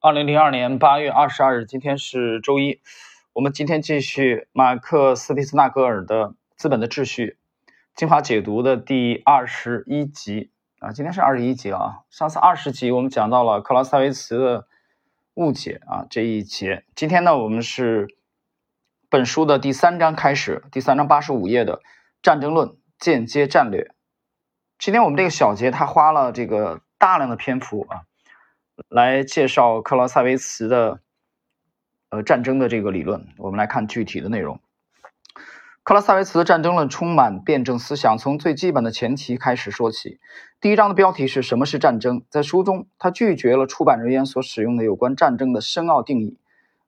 二零零二年八月二十二日，今天是周一。我们今天继续马克思·蒂斯纳格尔的《资本的秩序》精华解读的第二十一集啊，今天是二十一集啊。上次二十集我们讲到了克劳塞维茨的误解啊这一节。今天呢，我们是本书的第三章开始，第三章八十五页的战争论间接战略。今天我们这个小节，他花了这个大量的篇幅啊。来介绍克劳塞维茨的呃战争的这个理论，我们来看具体的内容。克劳塞维茨的战争论充满辩证思想，从最基本的前提开始说起。第一章的标题是什么是战争？在书中，他拒绝了出版人员所使用的有关战争的深奥定义，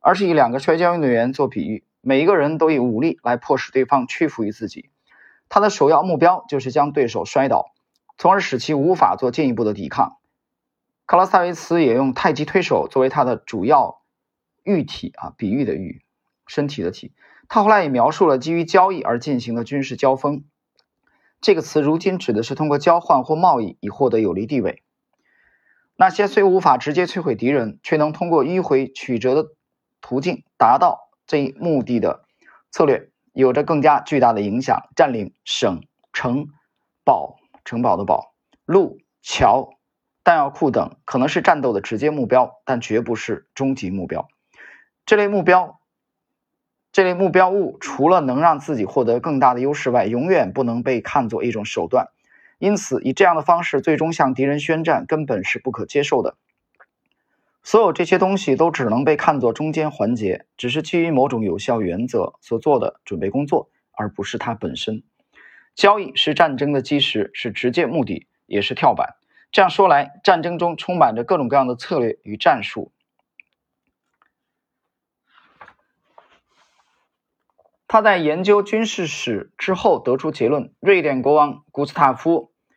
而是以两个摔跤运动员做比喻，每一个人都以武力来迫使对方屈服于自己。他的首要目标就是将对手摔倒，从而使其无法做进一步的抵抗。克劳塞维茨也用太极推手作为他的主要喻体啊，比喻的喻，身体的体。他后来也描述了基于交易而进行的军事交锋。这个词如今指的是通过交换或贸易以获得有利地位。那些虽无法直接摧毁敌人，却能通过迂回曲折的途径达到这一目的的策略，有着更加巨大的影响。占领省、城、堡、城堡的堡、路、桥。弹药库等可能是战斗的直接目标，但绝不是终极目标。这类目标，这类目标物除了能让自己获得更大的优势外，永远不能被看作一种手段。因此，以这样的方式最终向敌人宣战，根本是不可接受的。所有这些东西都只能被看作中间环节，只是基于某种有效原则所做的准备工作，而不是它本身。交易是战争的基石，是直接目的，也是跳板。这样说来，战争中充满着各种各样的策略与战术。他在研究军事史之后得出结论：瑞典国王古斯塔夫·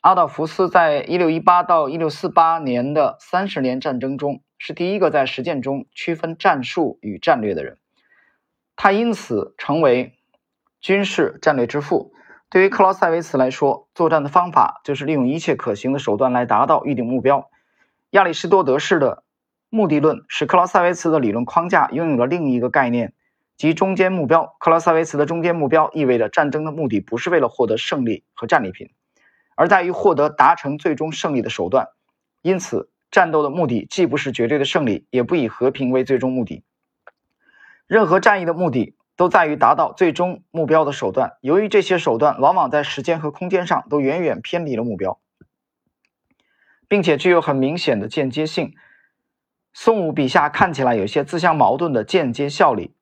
阿道夫斯在1618到1648年的三十年战争中，是第一个在实践中区分战术与战略的人。他因此成为军事战略之父。对于克劳塞维茨来说，作战的方法就是利用一切可行的手段来达到预定目标。亚里士多德式的目的论使克劳塞维茨的理论框架拥有了另一个概念，即中间目标。克劳塞维茨的中间目标意味着战争的目的不是为了获得胜利和战利品，而在于获得达成最终胜利的手段。因此，战斗的目的既不是绝对的胜利，也不以和平为最终目的。任何战役的目的。都在于达到最终目标的手段。由于这些手段往往在时间和空间上都远远偏离了目标，并且具有很明显的间接性，宋武笔下看起来有些自相矛盾的间接效力。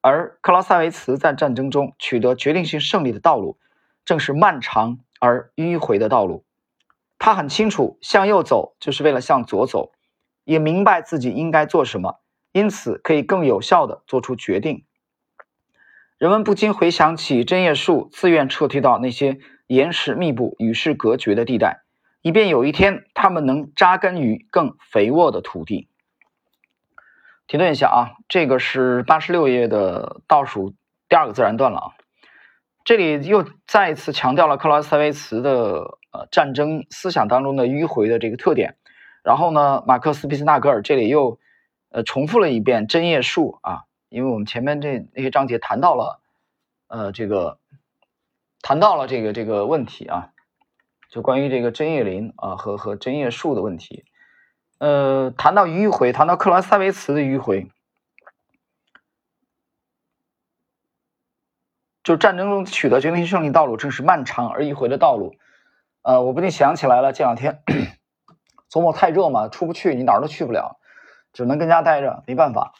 而克劳塞维茨在战争中取得决定性胜利的道路，正是漫长而迂回的道路。他很清楚，向右走就是为了向左走，也明白自己应该做什么，因此可以更有效地做出决定。人们不禁回想起针叶树自愿撤退到那些岩石密布、与世隔绝的地带，以便有一天他们能扎根于更肥沃的土地。停顿一下啊，这个是八十六页的倒数第二个自然段了啊。这里又再一次强调了克劳塞维茨的呃战争思想当中的迂回的这个特点。然后呢，马克思·皮斯纳格尔这里又呃重复了一遍针叶树啊。因为我们前面这那些章节谈到了，呃，这个谈到了这个这个问题啊，就关于这个针叶林啊和和针叶树的问题，呃，谈到迂回，谈到克劳塞维茨的迂回，就战争中取得决定性胜利道路正是漫长而迂回的道路，呃，我不禁想起来了，这两天 周末太热嘛，出不去，你哪儿都去不了，只能跟家待着，没办法。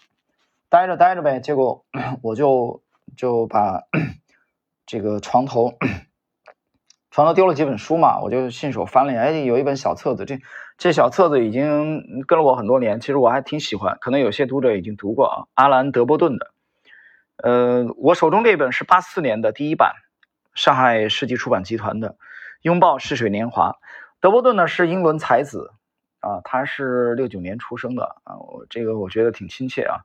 待着待着呗，结果 我就就把 这个床头床头丢了几本书嘛，我就信手翻了，哎，有一本小册子，这这小册子已经跟了我很多年，其实我还挺喜欢，可能有些读者已经读过啊，阿兰·德波顿的。呃，我手中这本是八四年的第一版，上海世纪出版集团的《拥抱逝水年华》。德波顿呢是英伦才子啊，他是六九年出生的啊，我这个我觉得挺亲切啊。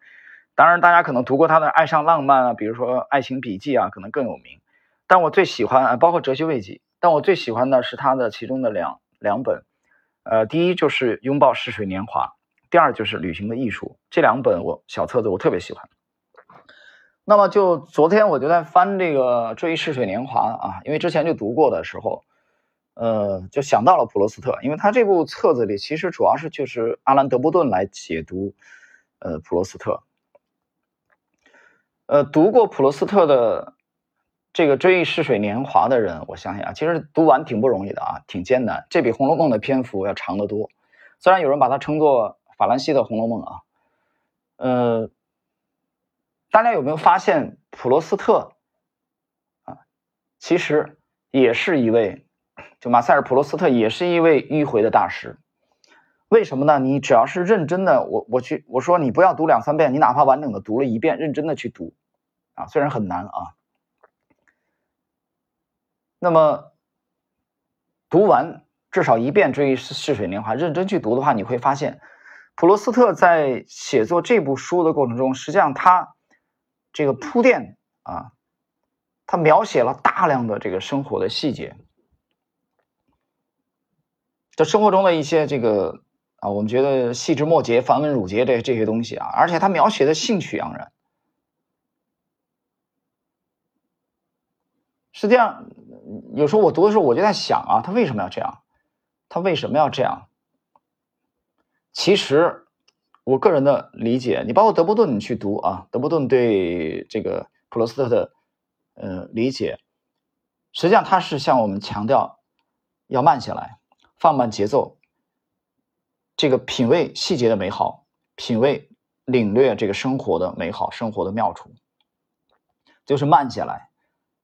当然，大家可能读过他的《爱上浪漫》啊，比如说《爱情笔记》啊，可能更有名。但我最喜欢啊，包括《哲学慰藉》，但我最喜欢的是他的其中的两两本。呃，第一就是《拥抱逝水年华》，第二就是旅行的艺术。这两本我小册子我特别喜欢。那么就昨天我就在翻这个《追忆逝水年华》啊，因为之前就读过的时候，呃，就想到了普罗斯特，因为他这部册子里其实主要是就是阿兰·德波顿来解读呃普罗斯特。呃，读过普罗斯特的这个《追忆逝水年华》的人，我相信啊，其实读完挺不容易的啊，挺艰难。这比《红楼梦》的篇幅要长得多。虽然有人把它称作法兰西的《红楼梦》啊，呃，大家有没有发现普罗斯特啊，其实也是一位，就马塞尔·普罗斯特也是一位迂回的大师。为什么呢？你只要是认真的，我我去我说你不要读两三遍，你哪怕完整的读了一遍，认真的去读。啊，虽然很难啊，那么读完至少一遍《追忆逝水年华》，认真去读的话，你会发现，普罗斯特在写作这部书的过程中，实际上他这个铺垫啊，他描写了大量的这个生活的细节，这生活中的一些这个啊，我们觉得细枝末节、繁文缛节这这些东西啊，而且他描写的兴趣盎然。实际上，有时候我读的时候，我就在想啊，他为什么要这样？他为什么要这样？其实，我个人的理解，你包括德波顿，你去读啊，德波顿对这个普罗斯特的呃理解，实际上他是向我们强调要慢下来，放慢节奏，这个品味细节的美好，品味领略这个生活的美好，生活的妙处，就是慢下来。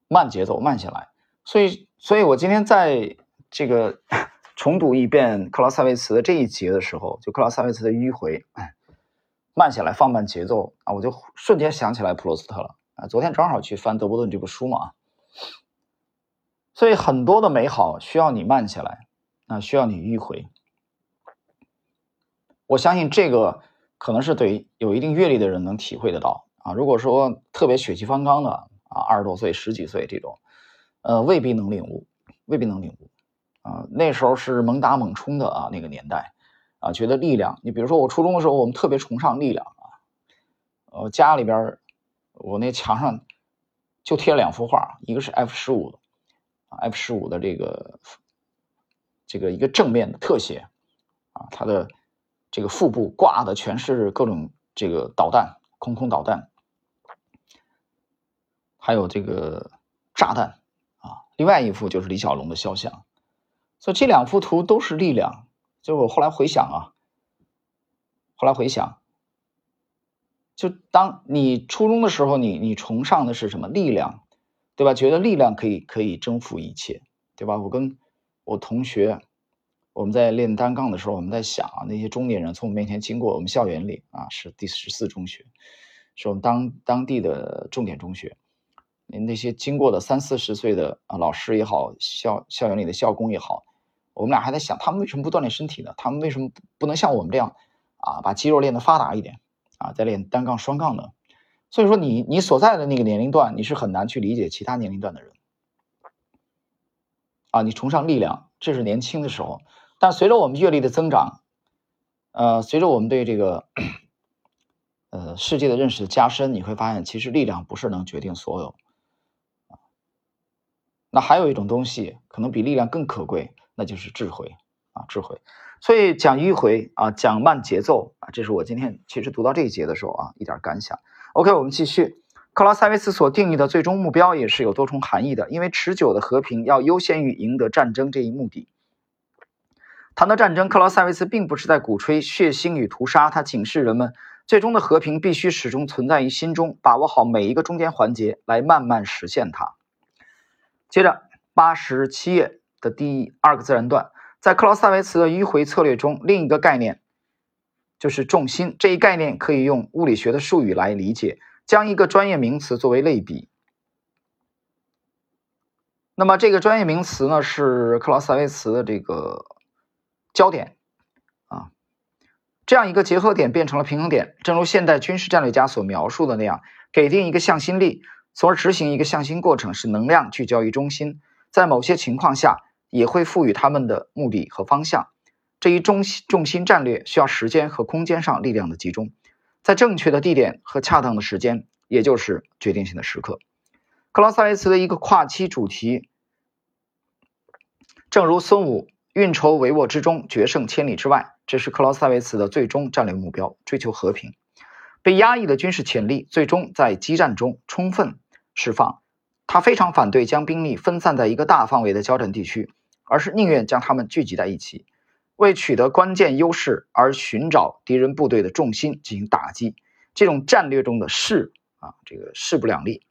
慢节奏，慢下来。所以，所以我今天在这个 重读一遍克劳塞维茨的这一节的时候，就克劳塞维茨的迂回，慢下来，放慢节奏啊，我就瞬间想起来普罗斯特了啊。昨天正好去翻德波顿这部书嘛，所以很多的美好需要你慢下来啊，需要你迂回。我相信这个可能是对有一定阅历的人能体会得到啊。如果说特别血气方刚的。啊，二十多岁、十几岁这种，呃，未必能领悟，未必能领悟。啊，那时候是猛打猛冲的啊，那个年代，啊，觉得力量。你比如说，我初中的时候，我们特别崇尚力量啊。呃，家里边，我那墙上就贴了两幅画，一个是 F 十五，F 十五的这个这个一个正面的特写，啊，它的这个腹部挂的全是各种这个导弹，空空导弹。还有这个炸弹啊，另外一幅就是李小龙的肖像，所以这两幅图都是力量。就我后来回想啊，后来回想，就当你初中的时候，你你崇尚的是什么力量，对吧？觉得力量可以可以征服一切，对吧？我跟我同学，我们在练单杠的时候，我们在想啊，那些中年人从我们面前经过，我们校园里啊是第十四中学，是我们当当地的重点中学。那些经过的三四十岁的啊老师也好，校校园里的校工也好，我们俩还在想，他们为什么不锻炼身体呢？他们为什么不能像我们这样啊，把肌肉练得发达一点啊，再练单杠、双杠呢？所以说，你你所在的那个年龄段，你是很难去理解其他年龄段的人啊。你崇尚力量，这是年轻的时候，但随着我们阅历的增长，呃，随着我们对这个呃世界的认识加深，你会发现，其实力量不是能决定所有。那还有一种东西，可能比力量更可贵，那就是智慧啊，智慧。所以讲迂回啊，讲慢节奏啊，这是我今天其实读到这一节的时候啊，一点感想。OK，我们继续。克劳塞维茨所定义的最终目标也是有多重含义的，因为持久的和平要优先于赢得战争这一目的。谈到战争，克劳塞维茨并不是在鼓吹血腥与屠杀，他警示人们，最终的和平必须始终存在于心中，把握好每一个中间环节，来慢慢实现它。接着，八十七页的第二个自然段，在克劳塞维茨的迂回策略中，另一个概念就是重心。这一概念可以用物理学的术语来理解，将一个专业名词作为类比。那么，这个专业名词呢，是克劳塞维茨的这个焦点啊，这样一个结合点变成了平衡点，正如现代军事战略家所描述的那样，给定一个向心力。从而执行一个向心过程，使能量聚焦于中心，在某些情况下也会赋予他们的目的和方向。这一中心重心战略需要时间和空间上力量的集中，在正确的地点和恰当的时间，也就是决定性的时刻。克劳塞维茨的一个跨期主题，正如孙武“运筹帷幄之中，决胜千里之外”，这是克劳塞维茨的最终战略目标：追求和平。被压抑的军事潜力最终在激战中充分释放。他非常反对将兵力分散在一个大范围的交战地区，而是宁愿将他们聚集在一起，为取得关键优势而寻找敌人部队的重心进行打击。这种战略中的势啊，这个势不两立，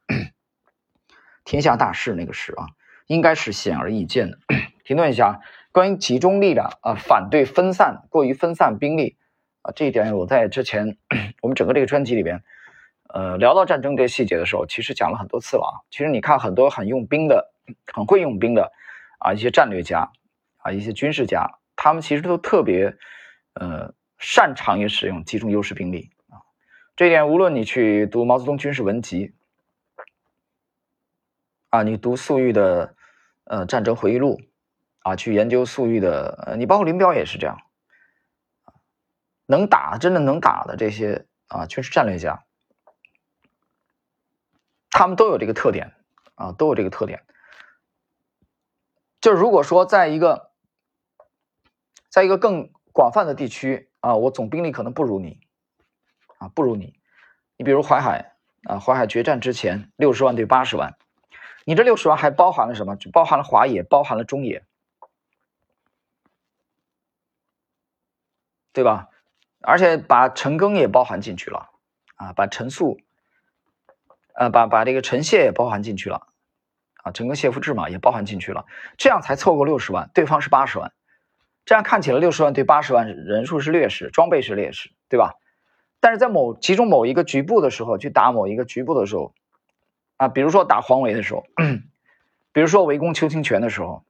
天下大势那个势啊，应该是显而易见的。停顿一下，关于集中力量啊，反对分散过于分散兵力啊，这一点我在之前 我们整个这个专辑里边。呃，聊到战争这细节的时候，其实讲了很多次了啊。其实你看，很多很用兵的、很会用兵的啊，一些战略家啊，一些军事家，他们其实都特别呃擅长于使用集中优势兵力啊。这一点，无论你去读毛泽东军事文集啊，你读粟裕的呃战争回忆录啊，去研究粟裕的，呃，你包括林彪也是这样能打真的能打的这些啊军事战略家。他们都有这个特点啊，都有这个特点。就如果说在一个，在一个更广泛的地区啊，我总兵力可能不如你啊，不如你。你比如淮海啊，淮海决战之前六十万对八十万，你这六十万还包含了什么？就包含了华野，包含了中野，对吧？而且把陈赓也包含进去了啊，把陈粟。呃，把把这个陈谢也包含进去了，啊，整个谢夫治嘛也包含进去了，这样才凑够六十万，对方是八十万，这样看起来六十万对八十万人数是劣势，装备是劣势，对吧？但是在某集中某一个局部的时候，去打某一个局部的时候，啊，比如说打黄维的时候，比如说围攻邱清泉的时候，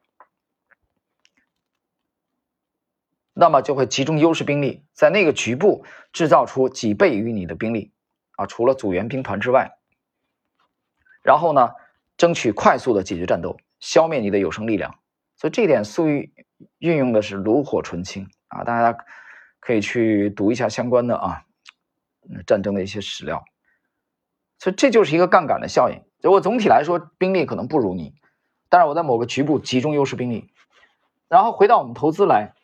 那么就会集中优势兵力，在那个局部制造出几倍于你的兵力，啊，除了组员兵团之外。然后呢，争取快速的解决战斗，消灭你的有生力量。所以这一点，粟裕运用的是炉火纯青啊！大家可以去读一下相关的啊战争的一些史料。所以这就是一个杠杆的效应。就我总体来说兵力可能不如你，但是我在某个局部集中优势兵力。然后回到我们投资来，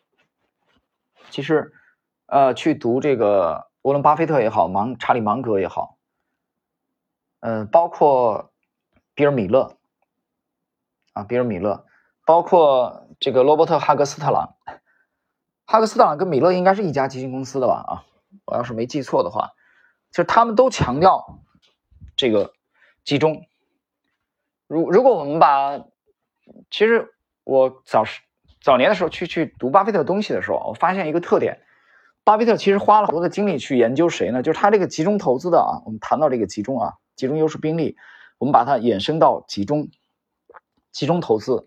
其实呃，去读这个沃伦巴菲特也好，芒查理芒格也好，呃，包括。比尔·米勒啊，比尔·米勒，包括这个罗伯特·哈格斯特朗，哈格斯特朗跟米勒应该是一家基金公司的吧？啊，我要是没记错的话，就是他们都强调这个集中。如如果我们把，其实我早时早年的时候去去读巴菲特东西的时候，我发现一个特点，巴菲特其实花了很多的精力去研究谁呢？就是他这个集中投资的啊，我们谈到这个集中啊，集中优势兵力。我们把它衍生到集中、集中投资。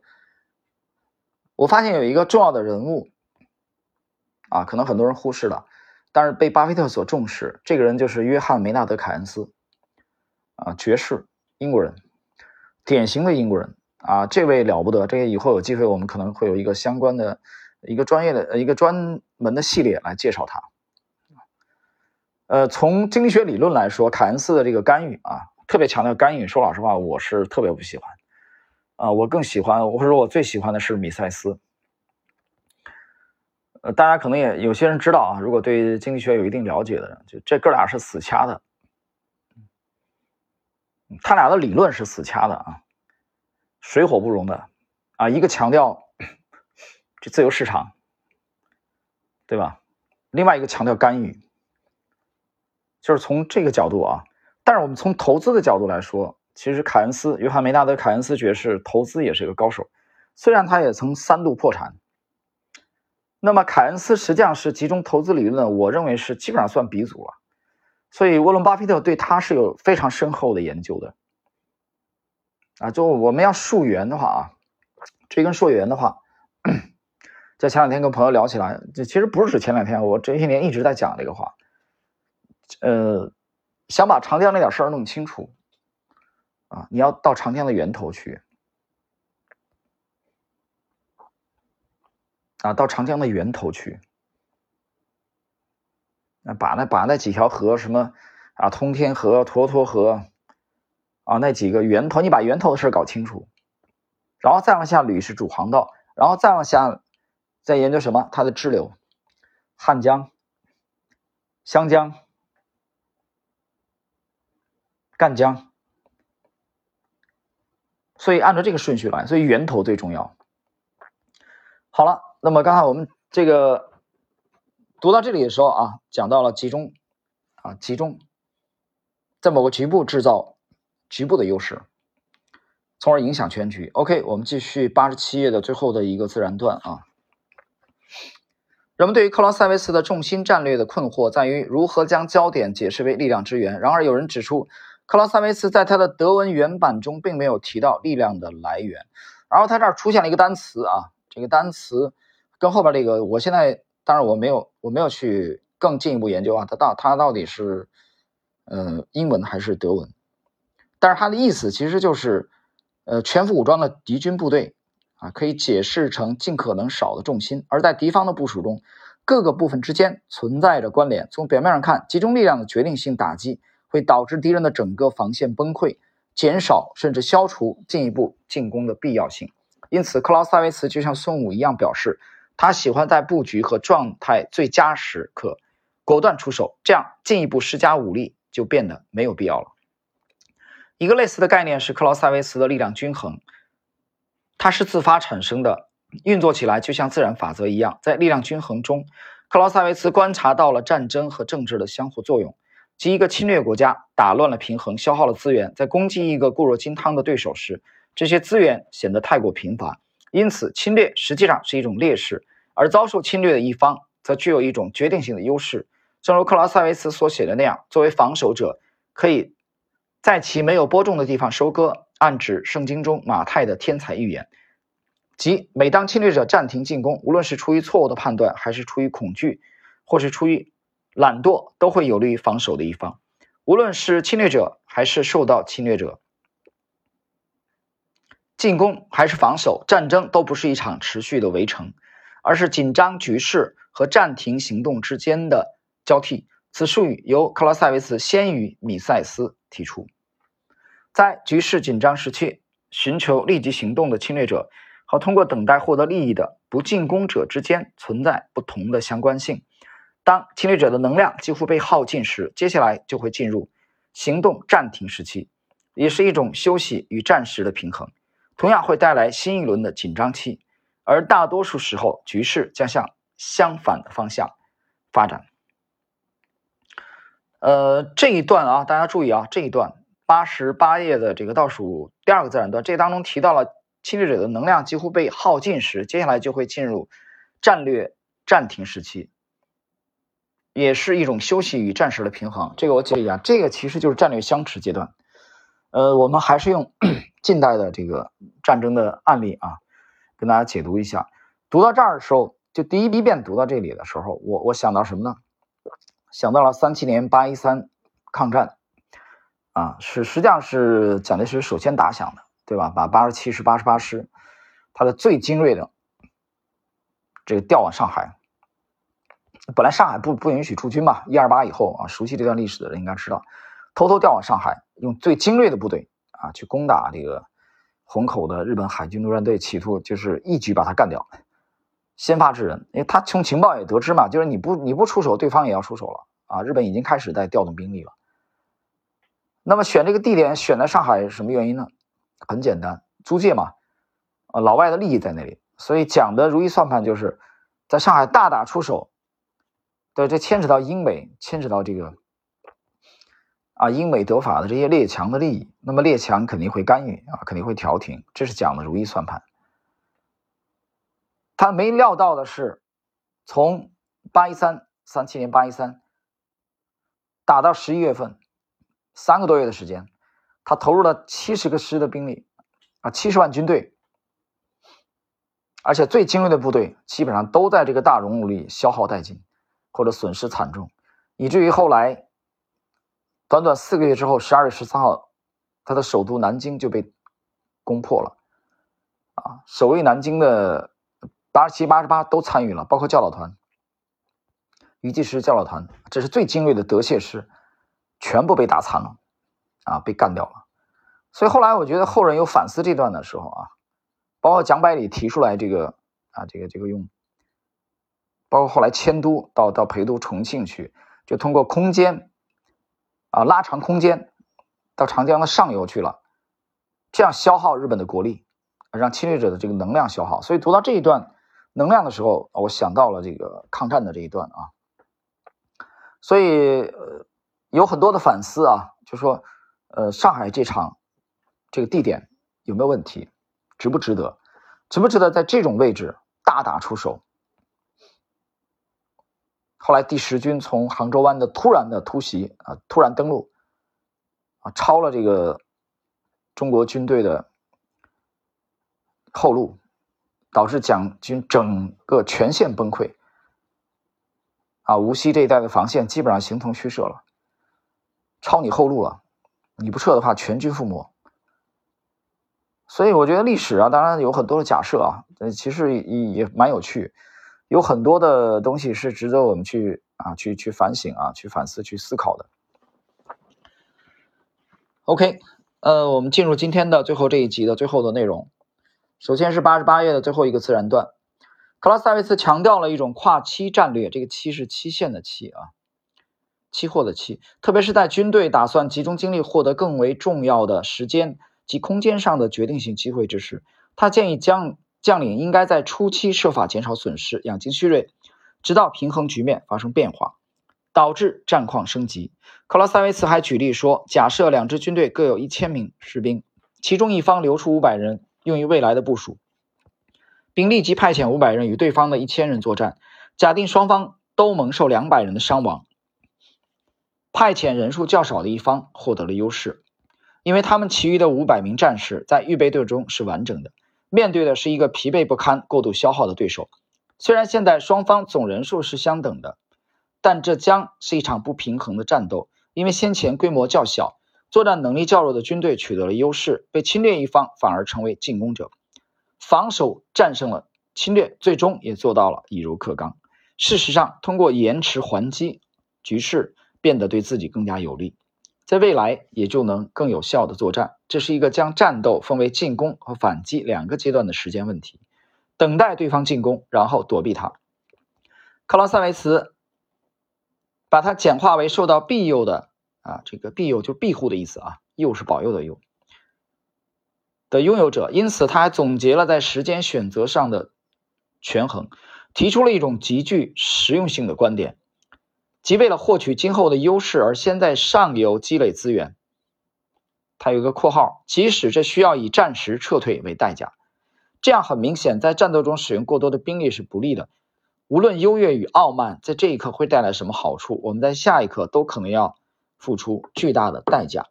我发现有一个重要的人物啊，可能很多人忽视了，但是被巴菲特所重视。这个人就是约翰·梅纳德·凯恩斯啊，爵士，英国人，典型的英国人啊，这位了不得。这个以后有机会，我们可能会有一个相关的、一个专业的、一个专门的系列来介绍他。呃，从经济学理论来说，凯恩斯的这个干预啊。特别强调干预，说老实话，我是特别不喜欢，啊，我更喜欢，或者说我最喜欢的是米塞斯。呃，大家可能也有些人知道啊，如果对经济学有一定了解的人，就这哥俩是死掐的，他俩的理论是死掐的啊，水火不容的啊，一个强调这自由市场，对吧？另外一个强调干预，就是从这个角度啊。但是我们从投资的角度来说，其实凯恩斯，约翰梅纳德·凯恩斯爵士投资也是一个高手，虽然他也曾三度破产。那么凯恩斯实际上是集中投资理论，我认为是基本上算鼻祖了。所以沃伦·巴菲特对他是有非常深厚的研究的。啊，就我们要溯源的话啊，追根溯源的话，在前两天跟朋友聊起来，这其实不是指前两天，我这些年一直在讲这个话，呃。想把长江那点事儿弄清楚，啊，你要到长江的源头去，啊，到长江的源头去，那把那把那几条河什么啊，通天河、沱沱河啊，那几个源头，你把源头的事搞清楚，然后再往下捋是主航道，然后再往下再研究什么？它的支流，汉江、湘江、赣江，所以按照这个顺序来，所以源头最重要。好了，那么刚才我们这个读到这里的时候啊，讲到了集中啊，集中在某个局部制造局部的优势，从而影响全局。OK，我们继续八十七页的最后的一个自然段啊。人们对于克劳塞维茨的重心战略的困惑在于如何将焦点解释为力量之源。然而，有人指出，克劳塞维茨在他的德文原版中并没有提到力量的来源。然后他这儿出现了一个单词啊。这个单词跟后边这个，我现在当然我没有我没有去更进一步研究啊，它到它到底是呃英文还是德文？但是它的意思其实就是呃全副武装的敌军部队啊，可以解释成尽可能少的重心，而在敌方的部署中，各个部分之间存在着关联。从表面上看，集中力量的决定性打击会导致敌人的整个防线崩溃，减少甚至消除进一步进攻的必要性。因此，克劳塞维茨就像孙武一样，表示他喜欢在布局和状态最佳时刻果断出手，这样进一步施加武力就变得没有必要了。一个类似的概念是克劳塞维茨的力量均衡，它是自发产生的，运作起来就像自然法则一样。在力量均衡中，克劳塞维茨观察到了战争和政治的相互作用，即一个侵略国家打乱了平衡，消耗了资源，在攻击一个固若金汤的对手时。这些资源显得太过贫乏，因此侵略实际上是一种劣势，而遭受侵略的一方则具有一种决定性的优势。正如克劳塞维茨所写的那样，作为防守者，可以在其没有播种的地方收割，暗指圣经中马太的天才预言，即每当侵略者暂停进攻，无论是出于错误的判断，还是出于恐惧，或是出于懒惰，都会有利于防守的一方。无论是侵略者还是受到侵略者。进攻还是防守，战争都不是一场持续的围城，而是紧张局势和暂停行动之间的交替。此术语由克劳塞维茨先于米塞斯提出。在局势紧张时期，寻求立即行动的侵略者和通过等待获得利益的不进攻者之间存在不同的相关性。当侵略者的能量几乎被耗尽时，接下来就会进入行动暂停时期，也是一种休息与战时的平衡。同样会带来新一轮的紧张期，而大多数时候局势将向相反的方向发展。呃，这一段啊，大家注意啊，这一段八十八页的这个倒数第二个自然段，这当中提到了侵略者的能量几乎被耗尽时，接下来就会进入战略暂停时期，也是一种休息与战时的平衡。这个我解释一下，这个其实就是战略相持阶段。呃，我们还是用。近代的这个战争的案例啊，跟大家解读一下。读到这儿的时候，就第一遍读到这里的时候，我我想到什么呢？想到了三七年八一三抗战啊，是实际上是蒋介石首先打响的，对吧？把八十七师、八十八师，他的最精锐的这个调往上海。本来上海不不允许驻军嘛，一二八以后啊，熟悉这段历史的人应该知道，偷偷调往上海，用最精锐的部队。啊，去攻打这个虹口的日本海军陆战队，企图就是一举把他干掉，先发制人。因为他从情报也得知嘛，就是你不你不出手，对方也要出手了啊。日本已经开始在调动兵力了。那么选这个地点选在上海是什么原因呢？很简单，租界嘛，啊，老外的利益在那里，所以讲的如意算盘就是在上海大打出手。对，这牵扯到英美，牵扯到这个。啊，英美德法的这些列强的利益，那么列强肯定会干预啊，肯定会调停，这是讲的如意算盘。他没料到的是，从八一三三七年八一三打到十一月份，三个多月的时间，他投入了七十个师的兵力啊，七十万军队，而且最精锐的部队基本上都在这个大熔炉里消耗殆尽，或者损失惨重，以至于后来。短短四个月之后，十二月十三号，他的首都南京就被攻破了。啊，守卫南京的八十七、八十八都参与了，包括教导团、余济师教导团，这是最精锐的德械师，全部被打残了，啊，被干掉了。所以后来我觉得后人有反思这段的时候啊，包括蒋百里提出来这个啊，这个这个用，包括后来迁都到到陪都重庆去，就通过空间啊拉长空间到长江的上游去了，这样消耗日本的国力。让侵略者的这个能量消耗，所以读到这一段能量的时候，我想到了这个抗战的这一段啊，所以呃有很多的反思啊，就说呃上海这场这个地点有没有问题，值不值得，值不值得在这种位置大打出手？后来第十军从杭州湾的突然的突袭啊，突然登陆啊，抄了这个中国军队的。后路导致蒋军整个全线崩溃，啊，无锡这一带的防线基本上形同虚设了，抄你后路了，你不撤的话，全军覆没。所以我觉得历史啊，当然有很多的假设啊，其实也也蛮有趣，有很多的东西是值得我们去啊，去去反省啊，去反思、去思考的。OK，呃，我们进入今天的最后这一集的最后的内容。首先是八十八页的最后一个自然段，克拉斯维茨强调了一种跨期战略，这个期是期限的期啊，期货的期，特别是在军队打算集中精力获得更为重要的时间及空间上的决定性机会之时，他建议将将领应该在初期设法减少损失，养精蓄锐，直到平衡局面发生变化，导致战况升级。克拉斯维茨还举例说，假设两支军队各有一千名士兵，其中一方留出五百人。用于未来的部署，并立即派遣五百人与对方的一千人作战。假定双方都蒙受两百人的伤亡，派遣人数较少的一方获得了优势，因为他们其余的五百名战士在预备队中是完整的，面对的是一个疲惫不堪、过度消耗的对手。虽然现在双方总人数是相等的，但这将是一场不平衡的战斗，因为先前规模较小。作战能力较弱的军队取得了优势，被侵略一方反而成为进攻者，防守战胜了侵略，最终也做到了以柔克刚。事实上，通过延迟还击，局势变得对自己更加有利，在未来也就能更有效的作战。这是一个将战斗分为进攻和反击两个阶段的时间问题，等待对方进攻，然后躲避他。克劳塞维茨把它简化为受到庇佑的。啊，这个庇佑就庇护的意思啊，佑是保佑的佑的拥有者，因此他还总结了在时间选择上的权衡，提出了一种极具实用性的观点，即为了获取今后的优势而先在上游积累资源。他有一个括号，即使这需要以暂时撤退为代价，这样很明显，在战斗中使用过多的兵力是不利的。无论优越与傲慢在这一刻会带来什么好处，我们在下一刻都可能要。付出巨大的代价。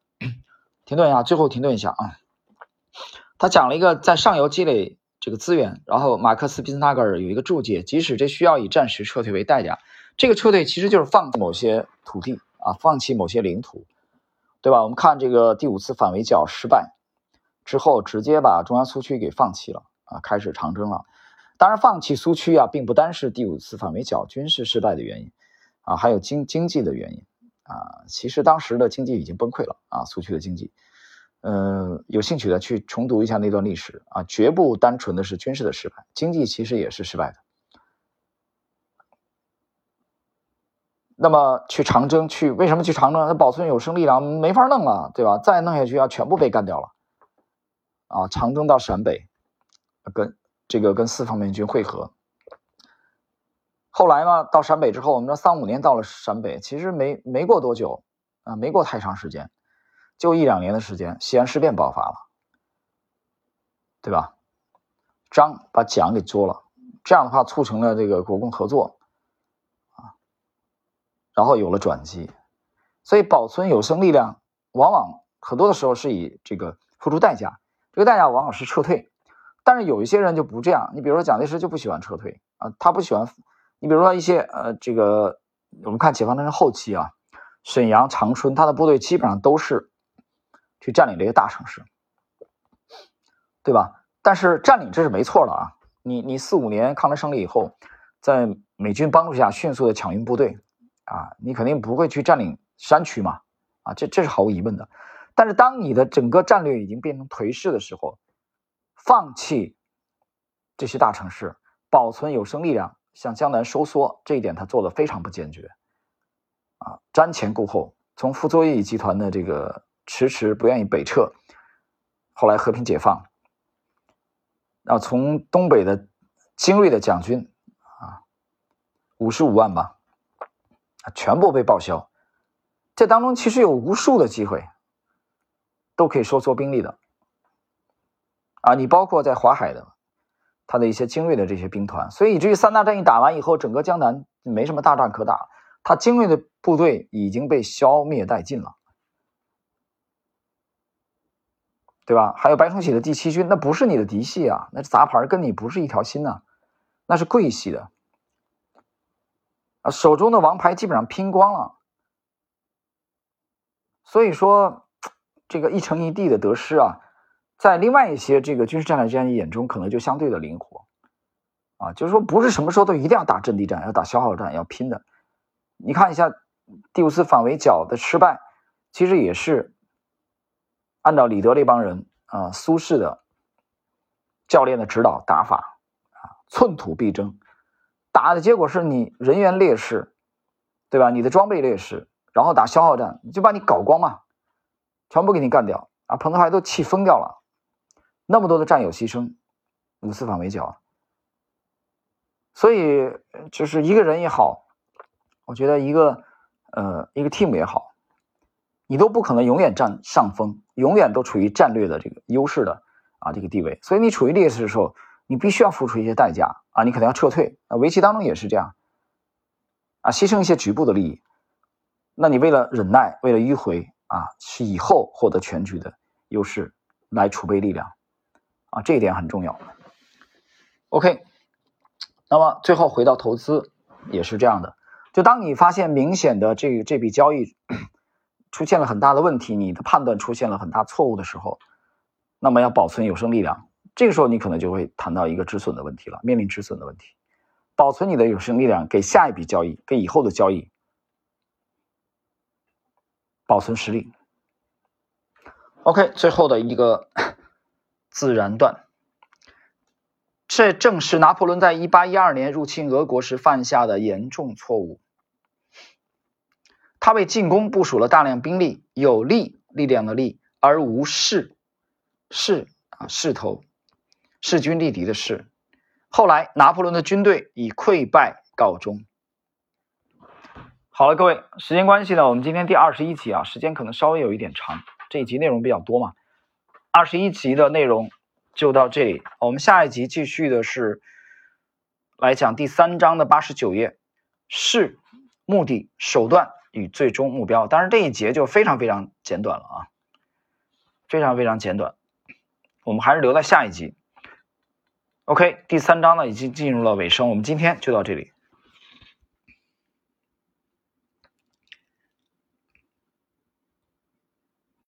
停顿一下，最后停顿一下啊！他讲了一个在上游积累这个资源，然后马克思·毕斯纳格尔有一个注解：即使这需要以暂时撤退为代价，这个撤退其实就是放弃某些土地啊，放弃某些领土，对吧？我们看这个第五次反围剿失败之后，直接把中央苏区给放弃了啊，开始长征了。当然，放弃苏区啊，并不单是第五次反围剿军事失败的原因啊，还有经经济的原因。啊，其实当时的经济已经崩溃了啊，苏区的经济，嗯，有兴趣的去重读一下那段历史啊，绝不单纯的是军事的失败，经济其实也是失败的。那么去长征去，为什么去长征？那保存有生力量没法弄了，对吧？再弄下去要全部被干掉了。啊，长征到陕北，跟这个跟四方面军会合。后来嘛，到陕北之后，我们说三五年到了陕北，其实没没过多久啊，没过太长时间，就一两年的时间，西安事变爆发了，对吧？张把蒋给捉了，这样的话促成了这个国共合作，然后有了转机。所以保存有生力量，往往很多的时候是以这个付出代价，这个代价往往是撤退。但是有一些人就不这样，你比如说蒋介石就不喜欢撤退啊，他不喜欢。你比如说一些呃，这个我们看解放战争后期啊，沈阳、长春，他的部队基本上都是去占领这些大城市，对吧？但是占领这是没错的啊，你你四五年抗战胜利以后，在美军帮助下迅速的抢运部队，啊，你肯定不会去占领山区嘛，啊，这这是毫无疑问的。但是当你的整个战略已经变成颓势的时候，放弃这些大城市，保存有生力量，向江南收缩，这一点他做的非常不坚决，啊，瞻前顾后，从傅作义集团的这个迟迟不愿意北撤，后来和平解放。然后从东北的精锐的蒋军啊，五十五万吧，全部被报销。这当中其实有无数的机会，都可以收缩兵力的。啊，你包括在华海的，他的一些精锐的这些兵团，所以以至于三大战役打完以后，整个江南没什么大战可打，他精锐的部队已经被消灭殆尽了。对吧？还有白崇禧的第七军，那不是你的嫡系啊，那杂牌，跟你不是一条心呐，那是贵系的啊，手中的王牌基本上拼光了。所以说，这个一城一地的得失啊，在另外一些这个军事战略家眼中，可能就相对的灵活啊，就是说不是什么时候都一定要打阵地战，要打消耗战，要拼的。你看一下第五次反围剿的失败，其实也是。按照李德这帮人啊，苏轼的教练的指导打法啊，寸土必争，打的结果是你人员劣势，对吧？你的装备劣势，然后打消耗战，就把你搞光嘛，全部给你干掉啊！彭德怀都气疯掉了，那么多的战友牺牲，五次反围剿，所以就是一个人也好，我觉得一个呃一个 team 也好。你都不可能永远占上风，永远都处于战略的这个优势的啊这个地位，所以你处于劣势的时候，你必须要付出一些代价啊，你可能要撤退啊。围棋当中也是这样啊，牺牲一些局部的利益，那你为了忍耐，为了迂回啊，是以后获得全局的优势来储备力量啊，这一点很重要。OK，那么最后回到投资也是这样的，就当你发现明显的这这笔交易。出现了很大的问题，你的判断出现了很大错误的时候，那么要保存有生力量，这个时候你可能就会谈到一个止损的问题了，面临止损的问题，保存你的有生力量，给下一笔交易，给以后的交易保存实力。OK，最后的一个自然段，这正是拿破仑在一八一二年入侵俄国时犯下的严重错误。他为进攻部署了大量兵力，有力力量的力，而无势势啊势头，势均力敌的势。后来拿破仑的军队以溃败告终。好了，各位，时间关系呢，我们今天第二十一集啊，时间可能稍微有一点长，这一集内容比较多嘛。二十一集的内容就到这里，我们下一集继续的是来讲第三章的八十九页，是目的手段。与最终目标，当然这一节就非常非常简短了啊，非常非常简短，我们还是留在下一集。OK，第三章呢已经进入了尾声，我们今天就到这里。